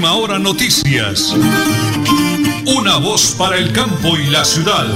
Última Hora Noticias. Una voz para el campo y la ciudad.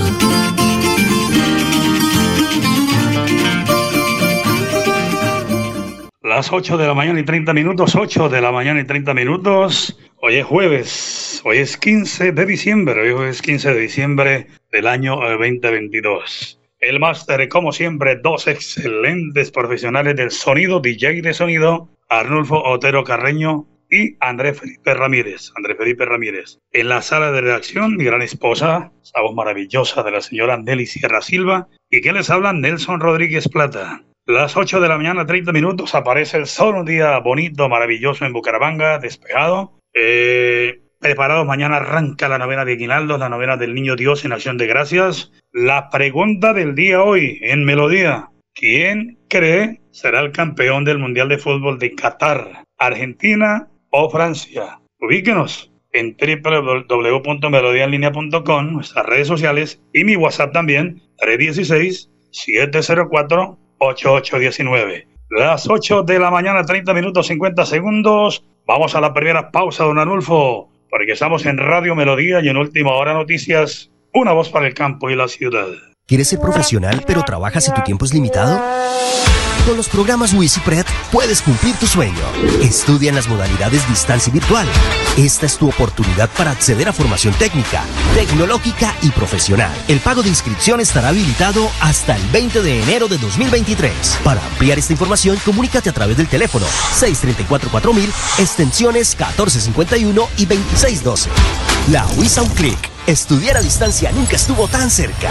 Las 8 de la mañana y 30 minutos, 8 de la mañana y 30 minutos. Hoy es jueves, hoy es 15 de diciembre, hoy es 15 de diciembre del año 2022. Eh, el máster, como siempre, dos excelentes profesionales del sonido, DJ de sonido, Arnulfo Otero Carreño y André Felipe Ramírez. André Felipe Ramírez. En la sala de redacción, mi gran esposa, esa voz maravillosa de la señora Nelly Sierra Silva, y que les habla Nelson Rodríguez Plata. Las 8 de la mañana, 30 minutos, aparece el sol, un día bonito, maravilloso en Bucaramanga, despejado. Eh, preparados, mañana arranca la novena de Aguinaldo, la novena del Niño Dios en Acción de Gracias. La pregunta del día hoy en Melodía. ¿Quién cree será el campeón del Mundial de Fútbol de Qatar? ¿Argentina o Francia? Ubíquenos en www.melodiaenlinea.com, nuestras redes sociales y mi WhatsApp también, 316-704-8819. Las 8 de la mañana, 30 minutos 50 segundos. Vamos a la primera pausa, don Anulfo, porque estamos en Radio Melodía y en Última Hora Noticias, una voz para el campo y la ciudad. ¿Quieres ser profesional pero trabajas y tu tiempo es limitado? Con los programas WisiPred puedes cumplir tu sueño. Estudia en las modalidades distancia y virtual. Esta es tu oportunidad para acceder a formación técnica, tecnológica y profesional. El pago de inscripción estará habilitado hasta el 20 de enero de 2023. Para ampliar esta información, comunícate a través del teléfono 634-4000, extensiones 1451 y 2612. La WISA un clic. Estudiar a distancia nunca estuvo tan cerca.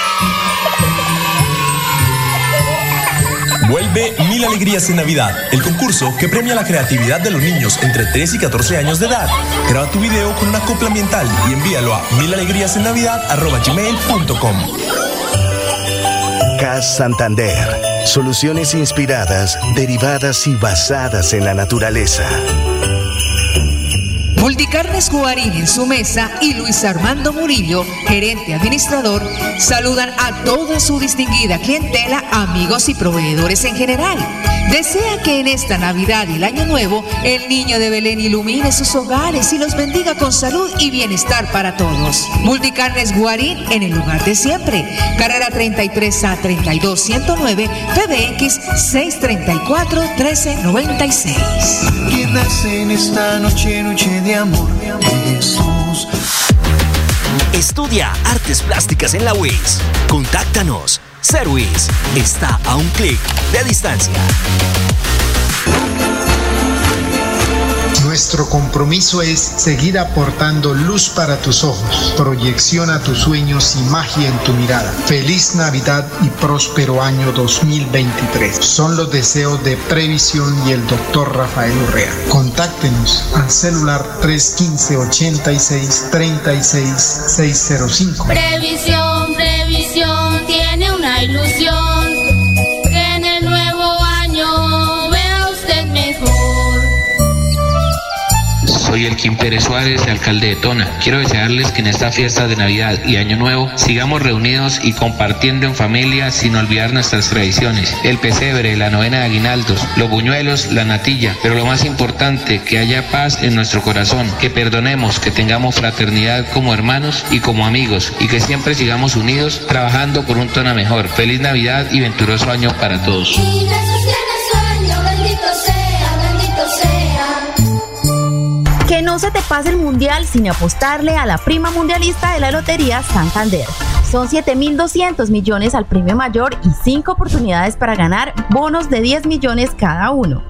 Vuelve Mil Alegrías en Navidad, el concurso que premia la creatividad de los niños entre 3 y 14 años de edad. Graba tu video con una copla ambiental y envíalo a milalegriasennavidad.com. CAS Santander. Soluciones inspiradas, derivadas y basadas en la naturaleza. Multicarnes Guarín en su mesa y Luis Armando Murillo, gerente administrador, saludan a toda su distinguida clientela, amigos y proveedores en general. Desea que en esta Navidad y el Año Nuevo el niño de Belén ilumine sus hogares y los bendiga con salud y bienestar para todos. Multicarnes Guarín en el lugar de siempre. Carrera 33 a 32 109 PBX 634 1396. ¿Quién nace en esta noche, noche de amor? Jesús. Estudia artes plásticas en la UIS. Contáctanos. Serwis está a un clic de distancia. Nuestro compromiso es seguir aportando luz para tus ojos, proyección a tus sueños y magia en tu mirada. Feliz Navidad y próspero año 2023. Son los deseos de Previsión y el doctor Rafael Urrea. Contáctenos al celular 315 86 36 605. Previsión, previsión, tiene una ilusión. Soy Elkin Pérez Suárez, alcalde de Tona. Quiero desearles que en esta fiesta de Navidad y Año Nuevo sigamos reunidos y compartiendo en familia sin olvidar nuestras tradiciones. El pesebre, la novena de aguinaldos, los buñuelos, la natilla. Pero lo más importante, que haya paz en nuestro corazón, que perdonemos, que tengamos fraternidad como hermanos y como amigos y que siempre sigamos unidos trabajando por un Tona mejor. Feliz Navidad y venturoso año para todos. Se te pase el mundial sin apostarle a la prima mundialista de la Lotería Santander. Son 7.200 millones al premio mayor y 5 oportunidades para ganar bonos de 10 millones cada uno.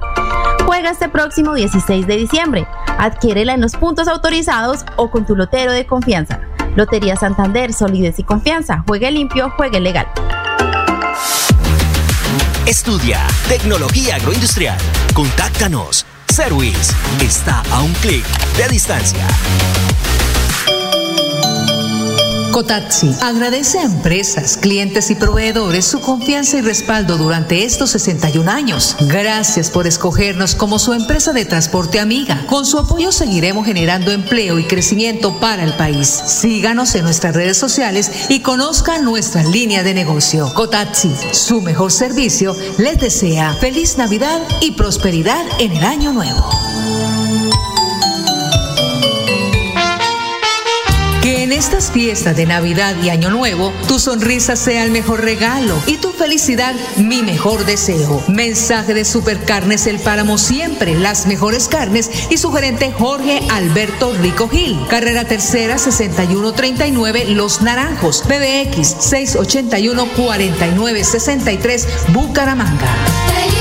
Juega este próximo 16 de diciembre. Adquiérela en los puntos autorizados o con tu lotero de confianza. Lotería Santander, solidez y confianza. Juegue limpio, juegue legal. Estudia Tecnología Agroindustrial. Contáctanos Serwis está a un clic de distancia. Cotaxi agradece a empresas, clientes y proveedores su confianza y respaldo durante estos 61 años. Gracias por escogernos como su empresa de transporte amiga. Con su apoyo seguiremos generando empleo y crecimiento para el país. Síganos en nuestras redes sociales y conozcan nuestra línea de negocio. Cotaxi, su mejor servicio, les desea feliz Navidad y prosperidad en el año nuevo. Estas fiestas de Navidad y Año Nuevo, tu sonrisa sea el mejor regalo y tu felicidad mi mejor deseo. Mensaje de Supercarnes El Páramo siempre, las mejores carnes y su gerente Jorge Alberto Rico Gil. Carrera Tercera 6139 Los Naranjos, PBX 681 4963 Bucaramanga.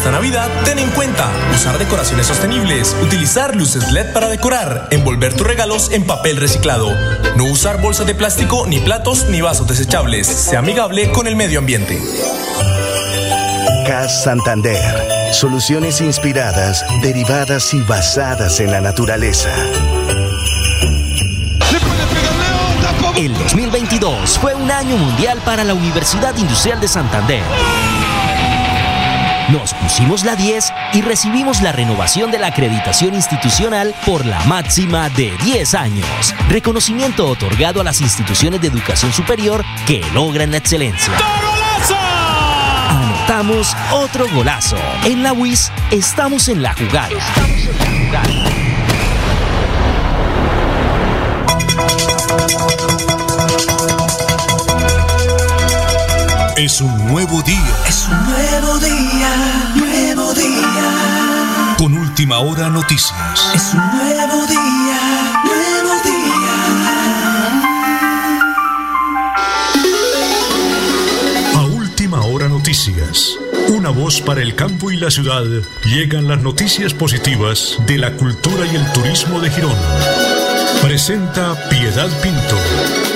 Esta Navidad, ten en cuenta usar decoraciones sostenibles, utilizar luces LED para decorar, envolver tus regalos en papel reciclado, no usar bolsas de plástico, ni platos, ni vasos desechables. Sea amigable con el medio ambiente. CAS Santander. Soluciones inspiradas, derivadas y basadas en la naturaleza. El 2022 fue un año mundial para la Universidad Industrial de Santander. Nos pusimos la 10 y recibimos la renovación de la acreditación institucional por la máxima de 10 años. Reconocimiento otorgado a las instituciones de educación superior que logran la excelencia. Anotamos otro golazo. En la WIS estamos en la jugada. Es un nuevo día. Es un nuevo día, nuevo día. Con última hora noticias. Es un nuevo día, nuevo día. A última hora noticias. Una voz para el campo y la ciudad. Llegan las noticias positivas de la cultura y el turismo de Girón. Presenta Piedad Pinto.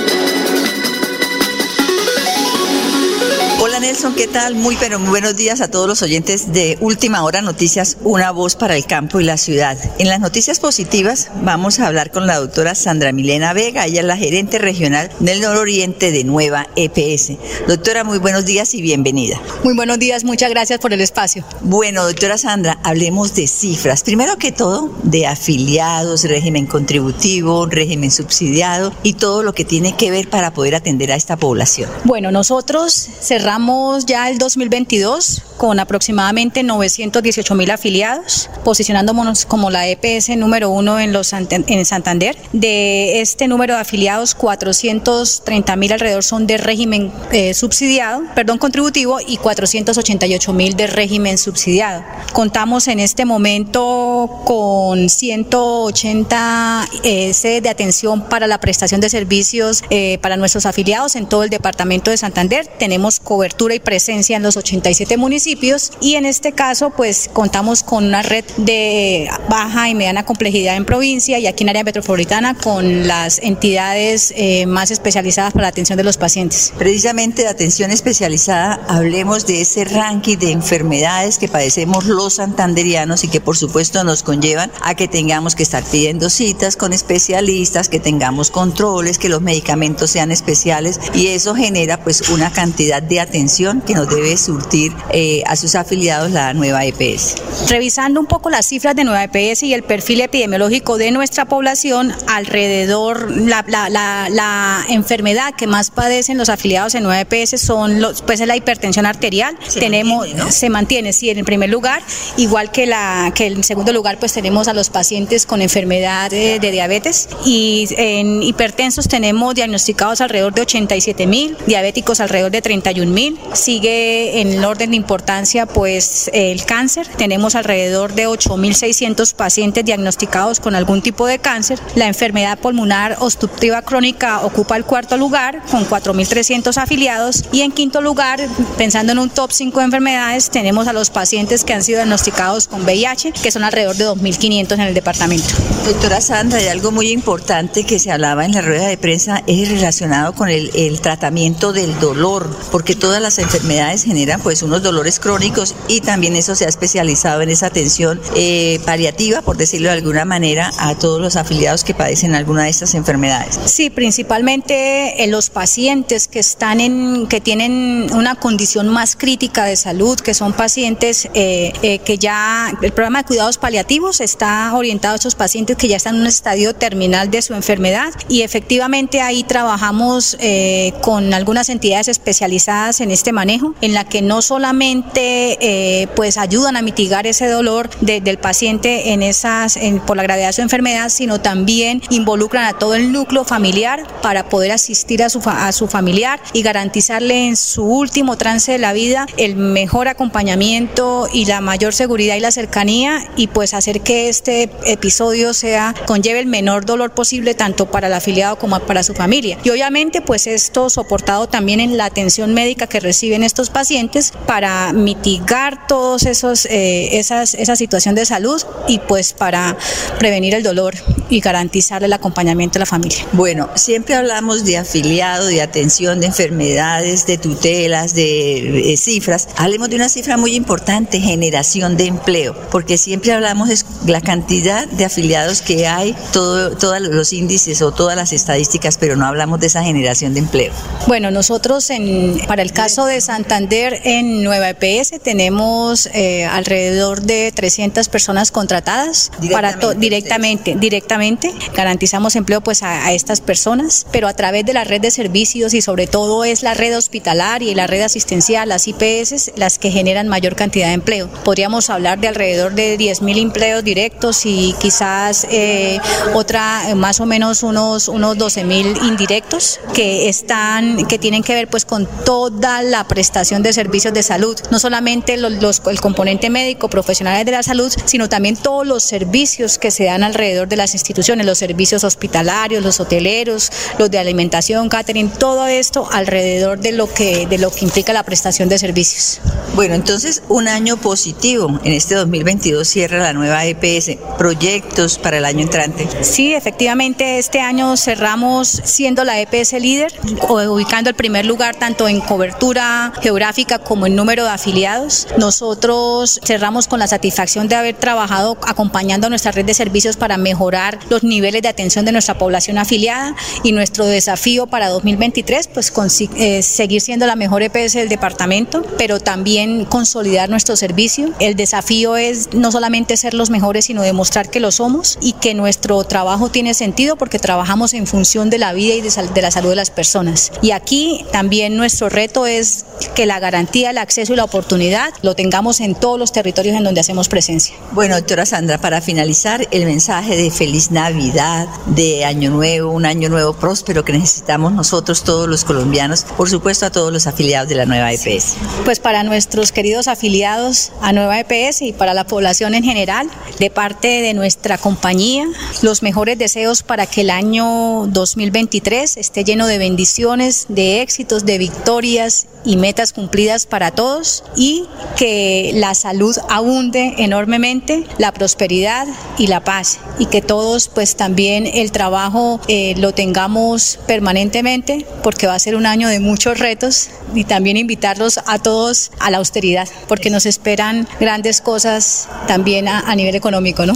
Nelson, ¿qué tal? Muy pero muy buenos días a todos los oyentes de Última Hora Noticias, una voz para el campo y la ciudad. En las noticias positivas vamos a hablar con la doctora Sandra Milena Vega, ella es la gerente regional del nororiente de Nueva EPS. Doctora, muy buenos días y bienvenida. Muy buenos días, muchas gracias por el espacio. Bueno, doctora Sandra, hablemos de cifras. Primero que todo, de afiliados, régimen contributivo, régimen subsidiado y todo lo que tiene que ver para poder atender a esta población. Bueno, nosotros cerramos ya el 2022 con aproximadamente 918 mil afiliados, posicionándonos como la EPS número uno en, los, en Santander. De este número de afiliados, 430 mil alrededor son de régimen eh, subsidiado, perdón, contributivo y 488 mil de régimen subsidiado. Contamos en este momento con 180 eh, sedes de atención para la prestación de servicios eh, para nuestros afiliados en todo el departamento de Santander. Tenemos cobertura y presencia en los 87 municipios y en este caso pues contamos con una red de baja y mediana complejidad en provincia y aquí en área metropolitana con las entidades eh, más especializadas para la atención de los pacientes. Precisamente de atención especializada, hablemos de ese ranking de enfermedades que padecemos los santanderianos y que por supuesto nos conllevan a que tengamos que estar pidiendo citas con especialistas, que tengamos controles, que los medicamentos sean especiales y eso genera pues una cantidad de atención atención que nos debe surtir eh, a sus afiliados la nueva EPS. Revisando un poco las cifras de nueva EPS y el perfil epidemiológico de nuestra población, alrededor la, la, la, la enfermedad que más padecen los afiliados en nueva EPS son los, pues es la hipertensión arterial. Se tenemos mantiene, ¿no? se mantiene sí en el primer lugar, igual que la que en segundo lugar pues tenemos a los pacientes con enfermedad eh, de diabetes y en hipertensos tenemos diagnosticados alrededor de 87 mil, diabéticos alrededor de 31 mil. Sigue en el orden de importancia pues el cáncer, tenemos alrededor de 8.600 pacientes diagnosticados con algún tipo de cáncer. La enfermedad pulmonar obstructiva crónica ocupa el cuarto lugar con 4.300 afiliados y en quinto lugar, pensando en un top 5 de enfermedades, tenemos a los pacientes que han sido diagnosticados con VIH, que son alrededor de 2.500 en el departamento. Doctora Sandra, hay algo muy importante que se hablaba en la rueda de prensa, es relacionado con el, el tratamiento del dolor, porque todas las enfermedades generan pues unos dolores crónicos y también eso se ha especializado en esa atención eh, paliativa, por decirlo de alguna manera, a todos los afiliados que padecen alguna de estas enfermedades. Sí, principalmente en los pacientes que están en, que tienen una condición más crítica de salud, que son pacientes eh, eh, que ya el programa de cuidados paliativos está orientado a esos pacientes que ya están en un estadio terminal de su enfermedad y efectivamente ahí trabajamos eh, con algunas entidades especializadas en este manejo, en la que no solamente eh, pues ayudan a mitigar ese dolor de- del paciente en esas en- por la gravedad de su enfermedad, sino también involucran a todo el núcleo familiar para poder asistir a su, a su familiar y garantizarle en su último trance de la vida el mejor acompañamiento y la mayor seguridad y la cercanía y pues hacer que este episodio sea conlleve el menor dolor posible tanto para el afiliado como para su familia. Y obviamente pues esto soportado también en la atención médica que reciben estos pacientes para mitigar todos esos eh, esas esa situación de salud y pues para prevenir el dolor y garantizarle el acompañamiento a la familia. Bueno, siempre hablamos de afiliado, de atención, de enfermedades, de tutelas, de, eh, cifras. Hablemos de una cifra muy importante, generación de empleo, porque siempre hablamos de la cantidad de afiliados que hay, todo, todos los índices o todas las estadísticas, pero no hablamos de esa generación de empleo. Bueno, nosotros en, para el caso de Santander en Nueva EPS tenemos eh, alrededor de 300 personas contratadas para to- directamente, directamente garantizamos empleo pues a, a estas personas, pero a través de la red de servicios y sobre todo es la red hospitalaria y la red asistencial, las IPS, las que generan mayor cantidad de empleo. Podríamos hablar de alrededor de 10 mil empleos directos y quizás eh, otra más o menos unos unos 12 mil indirectos que están que tienen que ver pues con toda la prestación de servicios de salud, no solamente los, los- el componente médico, profesionales de la salud, sino también todos los servicios que se dan alrededor de las instituciones, los servicios hospitalarios, los hoteleros, los de alimentación, catering, todo esto alrededor de lo que de lo que implica la prestación de servicios. Bueno, entonces un año positivo. En este 2022 cierra la nueva EPS. Proyectos para el año entrante. Sí, efectivamente, este año cerramos siendo la EPS líder, ubicando el primer lugar tanto en cobertura geográfica como en número de afiliados. Nosotros cerramos con la satisfacción de haber trabajado acompañando a nuestra red de servicios para mejorar los niveles de atención de nuestra población afiliada y nuestro desafío para 2023, pues consi- eh, seguir siendo la mejor EPS del departamento, pero también consolidar nuestro servicio. El desafío es no solamente ser los mejores, sino demostrar que lo somos y que nuestro trabajo tiene sentido porque trabajamos en función de la vida y de, de la salud de las personas. Y aquí también nuestro reto es que la garantía, el acceso y la oportunidad lo tengamos en todos los territorios en donde hacemos presencia. Bueno, doctora Sandra, para finalizar, el mensaje de feliz Navidad, de Año Nuevo, un año nuevo próspero que necesitamos nosotros, todos los colombianos, por supuesto a todos los afiliados de la nueva EPS. Pues para nuestros queridos afiliados a Nueva EPS y para la población en general, de parte de nuestra compañía, los mejores deseos para que el año 2023 esté lleno de bendiciones, de éxitos, de victorias y metas cumplidas para todos y que la salud abunde enormemente, la prosperidad y la paz y que todos pues también el trabajo eh, lo tengamos permanentemente porque va a ser un año de muchos retos y también invitarlos a todos a la austeridad porque nos esperan grandes cosas también a, a nivel económico, ¿no?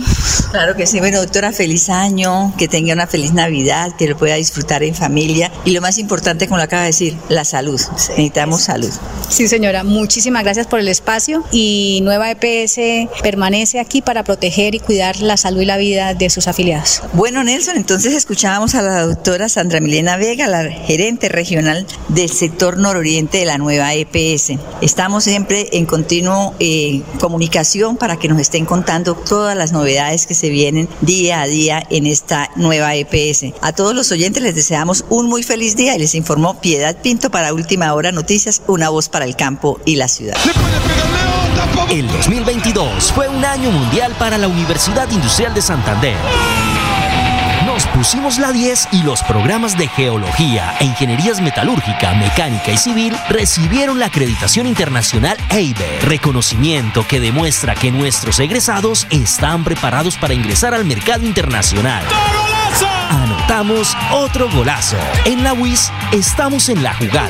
Claro que sí, bueno doctora, feliz año, que tenga una feliz Navidad, que lo pueda disfrutar en familia y lo más importante, como lo acaba de decir, la salud. Necesitamos salud. Sí, señora, muchísimas gracias por el espacio y Nueva EPS permanece aquí para proteger y cuidar la salud y la vida de sus afiliados. Bueno, Nelson, entonces escuchábamos a la doctora Sandra Milena Vega, la gerente regional del sector nororiente de la Nueva EPS. Estamos siempre en continuo eh, comunicación para que nos estén contando todas las novedades que se vienen día a día en esta nueva EPS. A todos los oyentes les deseamos un muy feliz día y les informó Piedad Pinto para Última Hora Noticias, una voz para el campo y la ciudad. El 2022 fue un año mundial para la Universidad Industrial de Santander. Nos pusimos la 10 y los programas de geología e ingenierías metalúrgica, mecánica y civil recibieron la acreditación internacional EIBE, reconocimiento que demuestra que nuestros egresados están preparados para ingresar al mercado internacional. Anotamos otro golazo. En la WIS estamos en la jugada.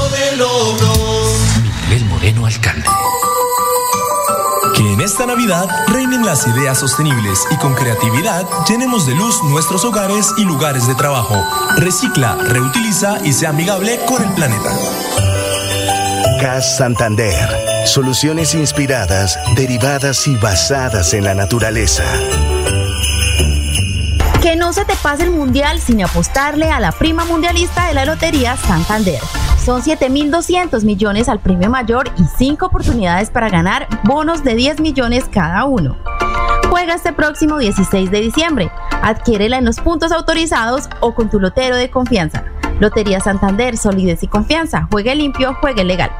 Miguel Moreno, alcalde. Que en esta Navidad reinen las ideas sostenibles y con creatividad llenemos de luz nuestros hogares y lugares de trabajo. Recicla, reutiliza y sea amigable con el planeta. CAS Santander. Soluciones inspiradas, derivadas y basadas en la naturaleza. Que no se te pase el mundial sin apostarle a la prima mundialista de la Lotería Santander. Son 7.200 millones al premio mayor y 5 oportunidades para ganar bonos de 10 millones cada uno. Juega este próximo 16 de diciembre. Adquiérela en los puntos autorizados o con tu lotero de confianza. Lotería Santander, solidez y confianza. Juegue limpio, juegue legal.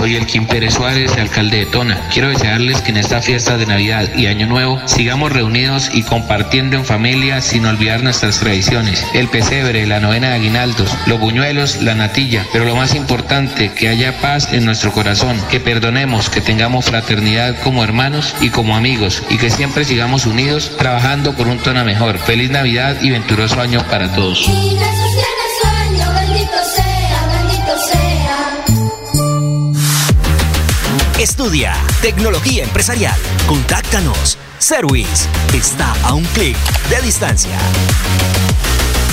Soy el Kim Pérez Suárez, alcalde de Tona. Quiero desearles que en esta fiesta de Navidad y Año Nuevo sigamos reunidos y compartiendo en familia sin olvidar nuestras tradiciones. El pesebre, la novena de aguinaldos, los buñuelos, la natilla. Pero lo más importante, que haya paz en nuestro corazón, que perdonemos, que tengamos fraternidad como hermanos y como amigos y que siempre sigamos unidos trabajando por un Tona mejor. Feliz Navidad y venturoso año para todos. Estudia Tecnología Empresarial. Contáctanos. Service está a un clic de distancia.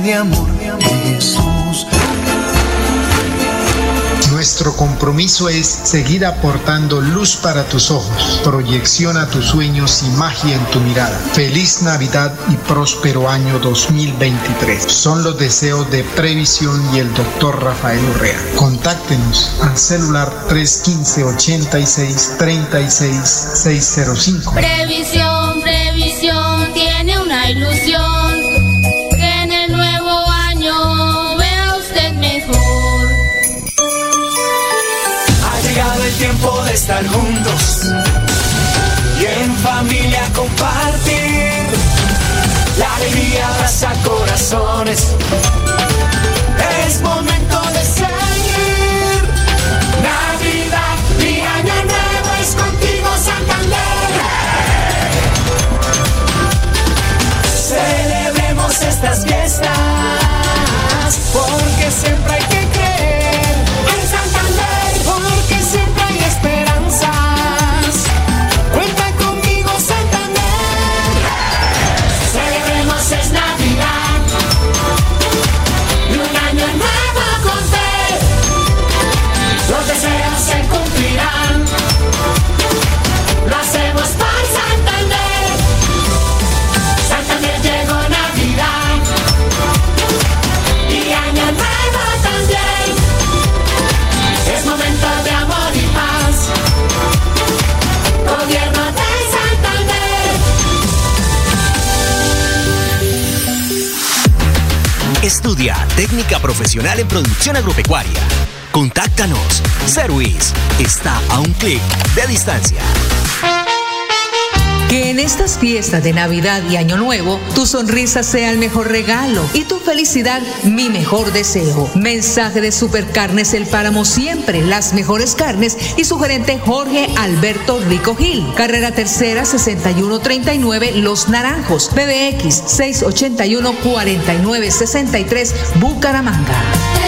de amor, Jesús. Nuestro compromiso es seguir aportando luz para tus ojos, proyección a tus sueños y magia en tu mirada. Feliz Navidad y próspero año 2023. Son los deseos de Previsión y el doctor Rafael Urrea. Contáctenos al celular 315 86 36 605. Previsión, previsión, tiene una ilusión. Tiempo de estar juntos y en familia compartir. La alegría abraza corazones. Es momento de seguir. Navidad y Año Nuevo es contigo, Santander. Celebremos estas fiestas porque siempre hay que técnica profesional en producción agropecuaria. Contáctanos. Service está a un clic de distancia. Que en estas fiestas de Navidad y Año Nuevo, tu sonrisa sea el mejor regalo y tu felicidad mi mejor deseo. Mensaje de Supercarnes El Páramo siempre, las mejores carnes y su gerente Jorge Alberto Rico Gil. Carrera Tercera 6139 Los Naranjos, PBX 681 4963 Bucaramanga.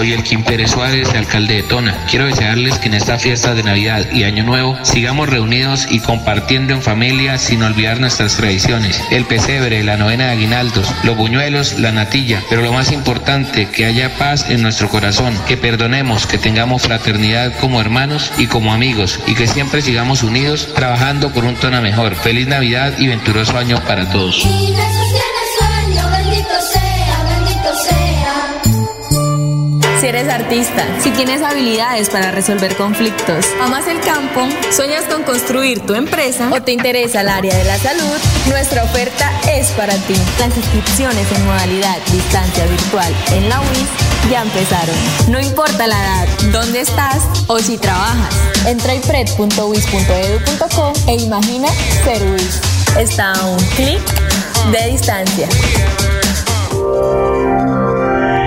Soy el Kim Pérez Suárez, alcalde de Tona. Quiero desearles que en esta fiesta de Navidad y Año Nuevo sigamos reunidos y compartiendo en familia sin olvidar nuestras tradiciones. El pesebre, la novena de aguinaldos, los buñuelos, la natilla. Pero lo más importante, que haya paz en nuestro corazón, que perdonemos, que tengamos fraternidad como hermanos y como amigos y que siempre sigamos unidos trabajando por un Tona mejor. Feliz Navidad y venturoso año para todos. Si eres artista, si tienes habilidades para resolver conflictos, amas el campo, sueñas con construir tu empresa o te interesa el área de la salud, nuestra oferta es para ti. Las inscripciones en modalidad distancia virtual en la UIS ya empezaron. No importa la edad, dónde estás o si trabajas. Entra a ipred.uis.edu.co e imagina ser UIS. Está a un clic de distancia.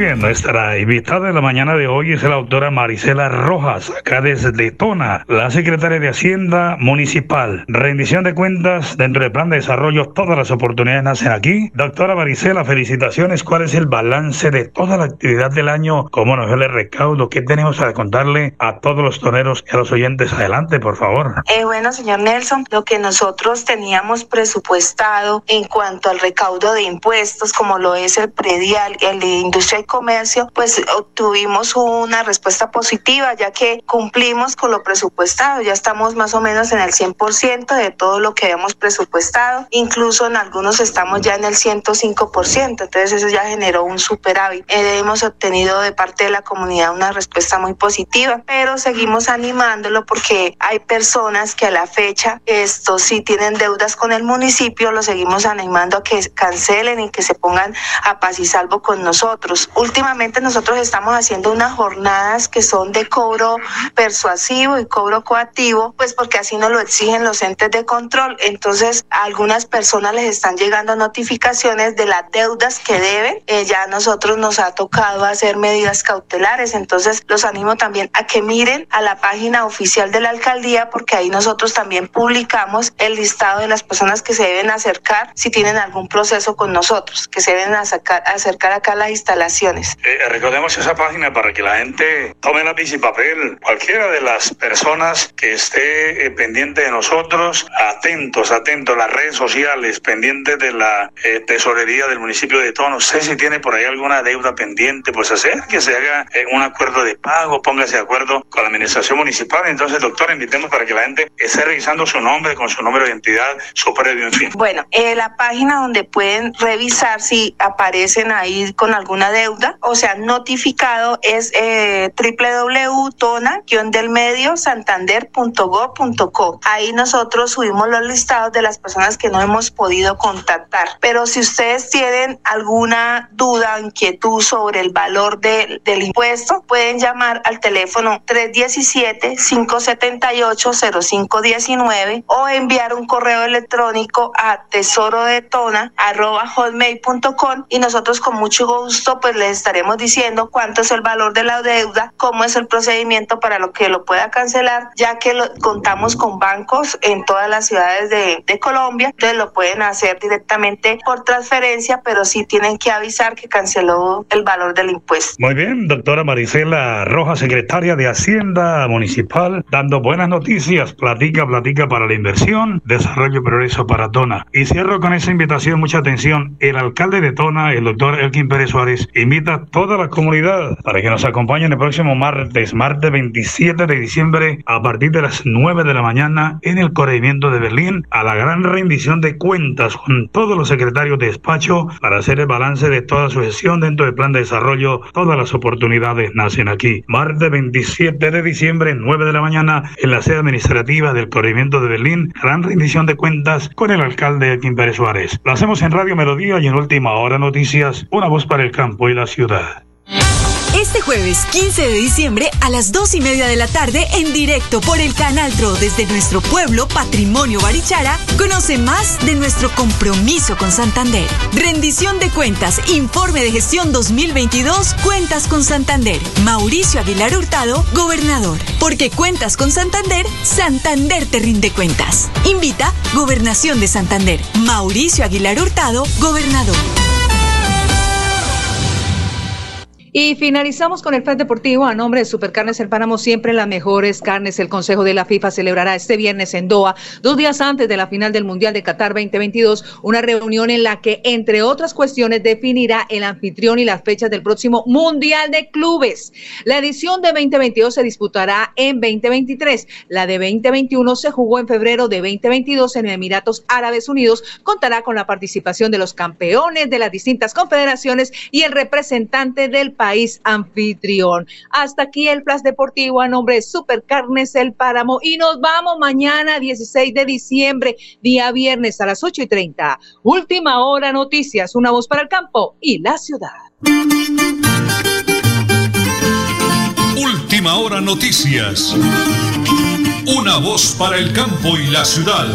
Bien. Nuestra invitada de la mañana de hoy es la doctora Marisela Rojas, acá desde Tona, la secretaria de Hacienda Municipal. Rendición de cuentas dentro del plan de desarrollo, todas las oportunidades nacen aquí. Doctora Marisela, felicitaciones. ¿Cuál es el balance de toda la actividad del año? ¿Cómo nos el recaudo? ¿Qué tenemos para contarle a todos los toneros y a los oyentes? Adelante, por favor. Eh, bueno, señor Nelson, lo que nosotros teníamos presupuestado en cuanto al recaudo de impuestos, como lo es el predial, el de industria y comercio, pues obtuvimos una respuesta positiva, ya que cumplimos con lo presupuestado. Ya estamos más o menos en el 100% de todo lo que habíamos presupuestado. Incluso en algunos estamos ya en el 105%. Entonces eso ya generó un superávit. Eh, hemos obtenido de parte de la comunidad una respuesta muy positiva, pero seguimos animándolo porque hay personas que a la fecha esto sí tienen deudas con el municipio, lo seguimos animando a que cancelen y que se pongan a paz y salvo con nosotros. Últimamente nosotros estamos haciendo unas jornadas que son de cobro persuasivo y cobro coactivo, pues porque así nos lo exigen los entes de control. Entonces, a algunas personas les están llegando notificaciones de las deudas que deben. Eh, ya a nosotros nos ha tocado hacer medidas cautelares. Entonces, los animo también a que miren a la página oficial de la alcaldía, porque ahí nosotros también publicamos el listado de las personas que se deben acercar si tienen algún proceso con nosotros, que se deben acercar, acá a la instalaciones. Eh, recordemos esa página para que la gente tome lápiz y papel. Cualquiera de las personas que esté eh, pendiente de nosotros, atentos, atentos, las redes sociales, pendientes de la eh, tesorería del municipio de Tono. No sé si tiene por ahí alguna deuda pendiente, pues hacer que se haga un acuerdo de pago, póngase de acuerdo con la administración municipal. Entonces, doctor, invitemos para que la gente esté revisando su nombre con su número de identidad, su previo, en fin. Bueno, la página donde pueden revisar si aparecen ahí con alguna deuda, o sea, notificado es eh, www.tona-delmedio santander.gov.co. Ahí nosotros subimos los listados de las personas que no hemos podido contactar. Pero si ustedes tienen alguna duda o inquietud sobre el valor de, del impuesto, pueden llamar al teléfono 317-578-0519 o enviar un correo electrónico a tesoro de tona y nosotros con mucho gusto pues les estaremos diciendo cuánto es el valor de la deuda, cómo es el procedimiento para lo que lo pueda cancelar, ya que lo, contamos con bancos en todas las ciudades de, de Colombia, entonces lo pueden hacer directamente por transferencia, pero sí tienen que avisar que canceló el valor del impuesto. Muy bien, doctora Marisela Rojas, secretaria de Hacienda Municipal, dando buenas noticias, platica, platica para la inversión, desarrollo y progreso para Tona. Y cierro con esa invitación, mucha atención, el alcalde de Tona, el doctor Elkin Pérez Suárez, invita a toda la comunidad para que nos acompañen el próximo martes, martes 27 de diciembre, a partir de las 9 de la mañana, en el corregimiento de Berlín, a la gran rendición de cuentas con todos los secretarios de despacho para hacer el balance de toda su gestión dentro del plan de desarrollo. Todas las oportunidades nacen aquí. Martes 27 de diciembre, 9 de la mañana, en la sede administrativa del corregimiento de Berlín, gran rendición de cuentas con el alcalde Kim Pérez Suárez. Lo hacemos en Radio Melodía y en Última Hora Noticias, una voz para el campo y la ciudad. Este jueves 15 de diciembre a las 2 y media de la tarde en directo por el Canal Tro desde nuestro pueblo Patrimonio Barichara, conoce más de nuestro compromiso con Santander. Rendición de cuentas, informe de gestión 2022, Cuentas con Santander. Mauricio Aguilar Hurtado, gobernador. Porque cuentas con Santander, Santander te rinde cuentas. Invita Gobernación de Santander. Mauricio Aguilar Hurtado, gobernador. Y finalizamos con el Flash Deportivo a nombre de Supercarnes El Páramo, siempre las mejores carnes. El Consejo de la FIFA celebrará este viernes en Doha, dos días antes de la final del Mundial de Qatar 2022, una reunión en la que, entre otras cuestiones, definirá el anfitrión y las fechas del próximo Mundial de Clubes. La edición de 2022 se disputará en 2023. La de 2021 se jugó en febrero de 2022 en Emiratos Árabes Unidos. Contará con la participación de los campeones de las distintas confederaciones y el representante del país anfitrión. Hasta aquí el Flash Deportivo a nombre de Supercarnes El Páramo y nos vamos mañana 16 de diciembre, día viernes a las 8 y 30. Última hora noticias, una voz para el campo y la ciudad. Última hora noticias. Una voz para el campo y la ciudad.